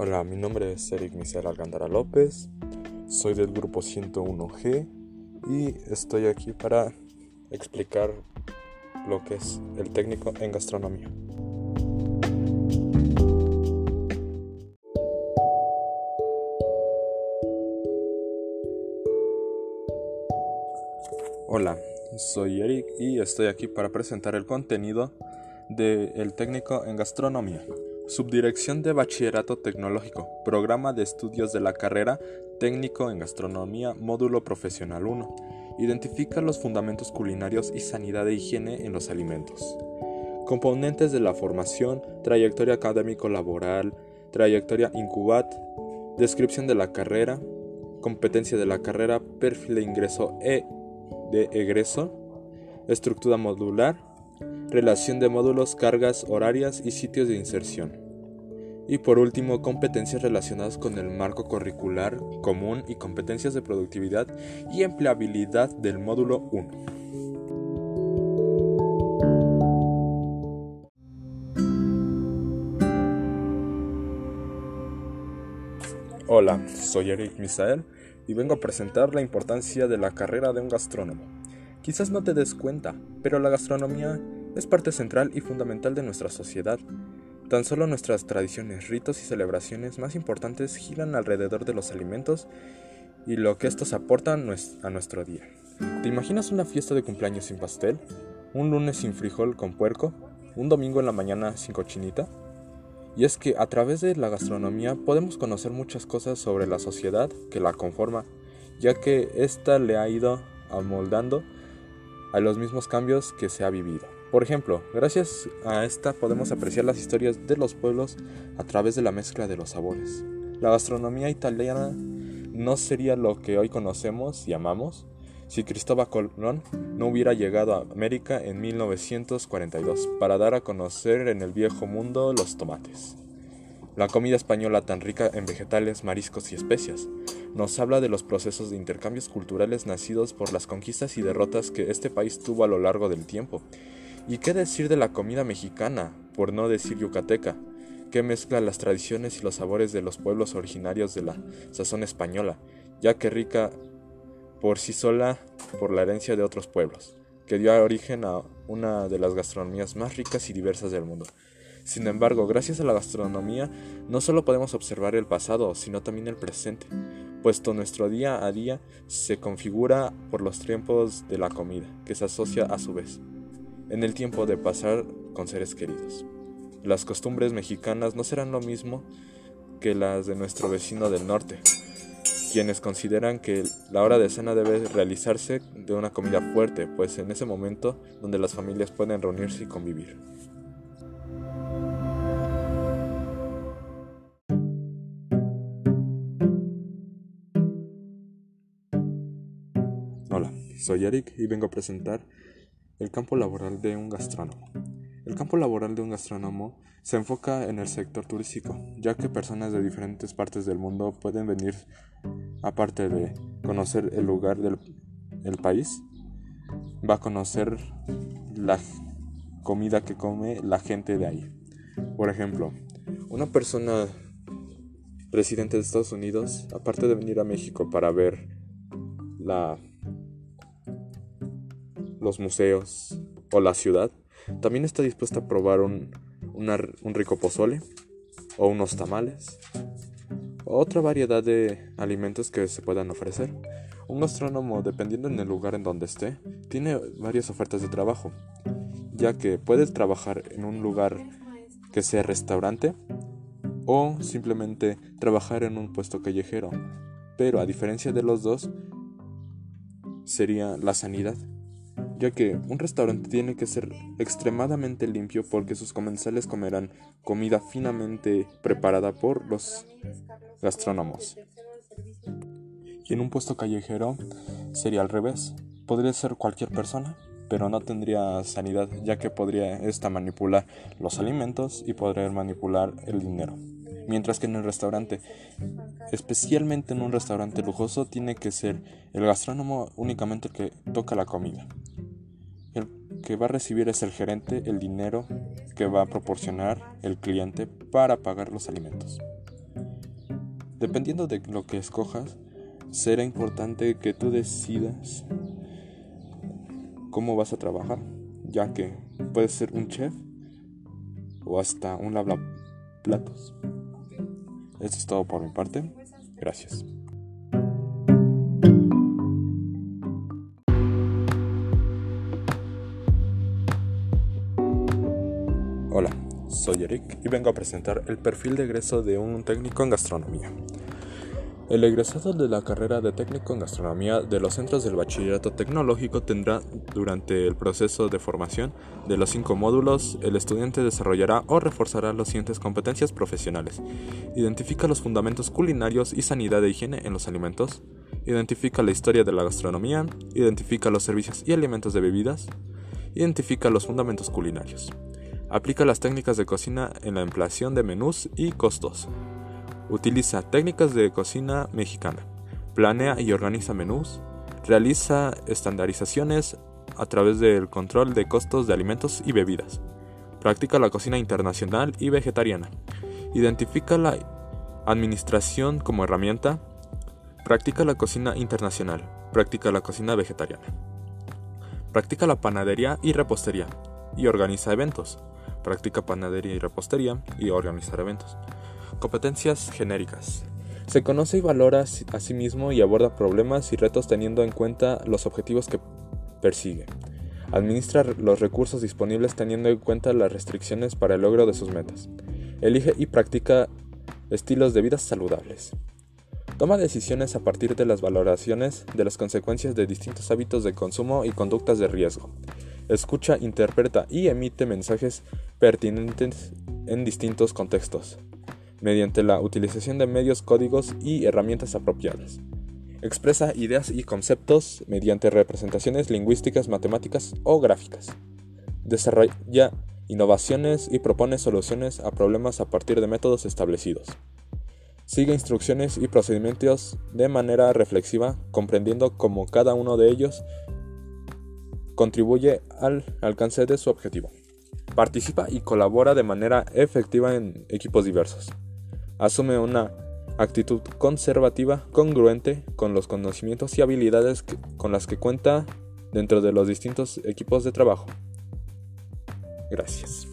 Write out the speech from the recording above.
Hola, mi nombre es Eric Michel Alcántara López, soy del grupo 101G y estoy aquí para explicar lo que es el técnico en gastronomía. Hola, soy Eric y estoy aquí para presentar el contenido del técnico en gastronomía. Subdirección de Bachillerato Tecnológico, Programa de Estudios de la Carrera Técnico en Gastronomía, Módulo Profesional 1. Identifica los fundamentos culinarios y sanidad de higiene en los alimentos. Componentes de la formación, trayectoria académico-laboral, trayectoria incubat, descripción de la carrera, competencia de la carrera, perfil de ingreso e de egreso, estructura modular, relación de módulos, cargas horarias y sitios de inserción. Y por último, competencias relacionadas con el marco curricular común y competencias de productividad y empleabilidad del módulo 1. Hola, soy Eric Misael y vengo a presentar la importancia de la carrera de un gastrónomo. Quizás no te des cuenta, pero la gastronomía es parte central y fundamental de nuestra sociedad. Tan solo nuestras tradiciones, ritos y celebraciones más importantes giran alrededor de los alimentos y lo que estos aportan a nuestro día. ¿Te imaginas una fiesta de cumpleaños sin pastel? ¿Un lunes sin frijol con puerco? ¿Un domingo en la mañana sin cochinita? Y es que a través de la gastronomía podemos conocer muchas cosas sobre la sociedad que la conforma, ya que ésta le ha ido amoldando a los mismos cambios que se ha vivido. Por ejemplo, gracias a esta podemos apreciar las historias de los pueblos a través de la mezcla de los sabores. La gastronomía italiana no sería lo que hoy conocemos y amamos si Cristóbal Colón no hubiera llegado a América en 1942 para dar a conocer en el viejo mundo los tomates. La comida española tan rica en vegetales, mariscos y especias nos habla de los procesos de intercambios culturales nacidos por las conquistas y derrotas que este país tuvo a lo largo del tiempo. ¿Y qué decir de la comida mexicana, por no decir yucateca, que mezcla las tradiciones y los sabores de los pueblos originarios de la sazón española, ya que rica por sí sola por la herencia de otros pueblos, que dio origen a una de las gastronomías más ricas y diversas del mundo. Sin embargo, gracias a la gastronomía, no solo podemos observar el pasado, sino también el presente, puesto nuestro día a día se configura por los tiempos de la comida, que se asocia a su vez en el tiempo de pasar con seres queridos. Las costumbres mexicanas no serán lo mismo que las de nuestro vecino del norte, quienes consideran que la hora de cena debe realizarse de una comida fuerte, pues en ese momento donde las familias pueden reunirse y convivir. Hola, soy Eric y vengo a presentar el campo laboral de un gastrónomo. El campo laboral de un gastrónomo se enfoca en el sector turístico, ya que personas de diferentes partes del mundo pueden venir, aparte de conocer el lugar del país, va a conocer la comida que come la gente de ahí. Por ejemplo, una persona residente de Estados Unidos, aparte de venir a México para ver la los museos o la ciudad, también está dispuesta a probar un, un rico pozole o unos tamales otra variedad de alimentos que se puedan ofrecer. Un gastrónomo, dependiendo en el lugar en donde esté, tiene varias ofertas de trabajo, ya que puede trabajar en un lugar que sea restaurante o simplemente trabajar en un puesto callejero. Pero a diferencia de los dos, sería la sanidad ya que un restaurante tiene que ser extremadamente limpio porque sus comensales comerán comida finamente preparada por los gastrónomos. Y en un puesto callejero sería al revés. Podría ser cualquier persona, pero no tendría sanidad, ya que podría esta manipular los alimentos y poder manipular el dinero. Mientras que en el restaurante, especialmente en un restaurante lujoso, tiene que ser el gastrónomo únicamente el que toca la comida que va a recibir es el gerente el dinero que va a proporcionar el cliente para pagar los alimentos. Dependiendo de lo que escojas, será importante que tú decidas cómo vas a trabajar, ya que puedes ser un chef o hasta un platos. Esto es todo por mi parte. Gracias. Soy Eric y vengo a presentar el perfil de egreso de un técnico en gastronomía. El egresado de la carrera de técnico en gastronomía de los centros del bachillerato tecnológico tendrá durante el proceso de formación de los cinco módulos, el estudiante desarrollará o reforzará las siguientes competencias profesionales. Identifica los fundamentos culinarios y sanidad de higiene en los alimentos. Identifica la historia de la gastronomía. Identifica los servicios y alimentos de bebidas. Identifica los fundamentos culinarios. Aplica las técnicas de cocina en la empleación de menús y costos. Utiliza técnicas de cocina mexicana. Planea y organiza menús. Realiza estandarizaciones a través del control de costos de alimentos y bebidas. Practica la cocina internacional y vegetariana. Identifica la administración como herramienta. Practica la cocina internacional. Practica la cocina vegetariana. Practica la panadería y repostería. Y organiza eventos. Practica panadería y repostería y organizar eventos. Competencias genéricas. Se conoce y valora a sí mismo y aborda problemas y retos teniendo en cuenta los objetivos que persigue. Administra los recursos disponibles teniendo en cuenta las restricciones para el logro de sus metas. Elige y practica estilos de vida saludables. Toma decisiones a partir de las valoraciones de las consecuencias de distintos hábitos de consumo y conductas de riesgo. Escucha, interpreta y emite mensajes pertinentes en distintos contextos mediante la utilización de medios, códigos y herramientas apropiadas. Expresa ideas y conceptos mediante representaciones lingüísticas, matemáticas o gráficas. Desarrolla innovaciones y propone soluciones a problemas a partir de métodos establecidos. Sigue instrucciones y procedimientos de manera reflexiva, comprendiendo cómo cada uno de ellos contribuye al alcance de su objetivo. Participa y colabora de manera efectiva en equipos diversos asume una actitud conservativa congruente con los conocimientos y habilidades con las que cuenta dentro de los distintos equipos de trabajo. Gracias.